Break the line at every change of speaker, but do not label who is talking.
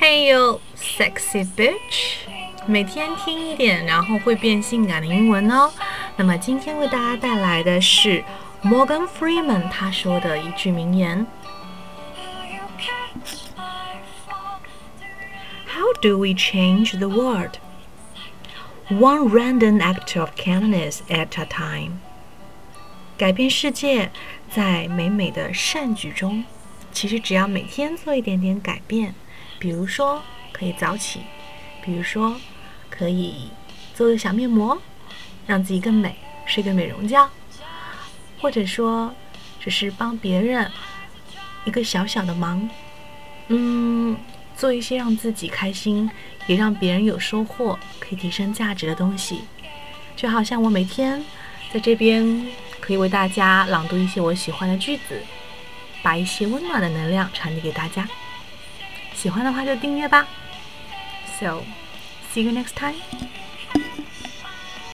Hey you sexy bitch，每天听一点，然后会变性感的英文哦。那么今天为大家带来的是 Morgan Freeman 他说的一句名言：How do we change the world? One random act of kindness at a time. 改变世界，在美美的善举中。其实只要每天做一点点改变， 比如说可以早起，比如说可以做个小面膜，让自己更美，睡个美容觉，或者说只是帮别人一个小小的忙，嗯，做一些让自己开心，也让别人有收获，可以提升价值的东西。就好像我每天在这边可以为大家朗读一些我喜欢的句子。把一些温暖的能量传递给大家。喜欢的话就订阅吧。So, see you next time.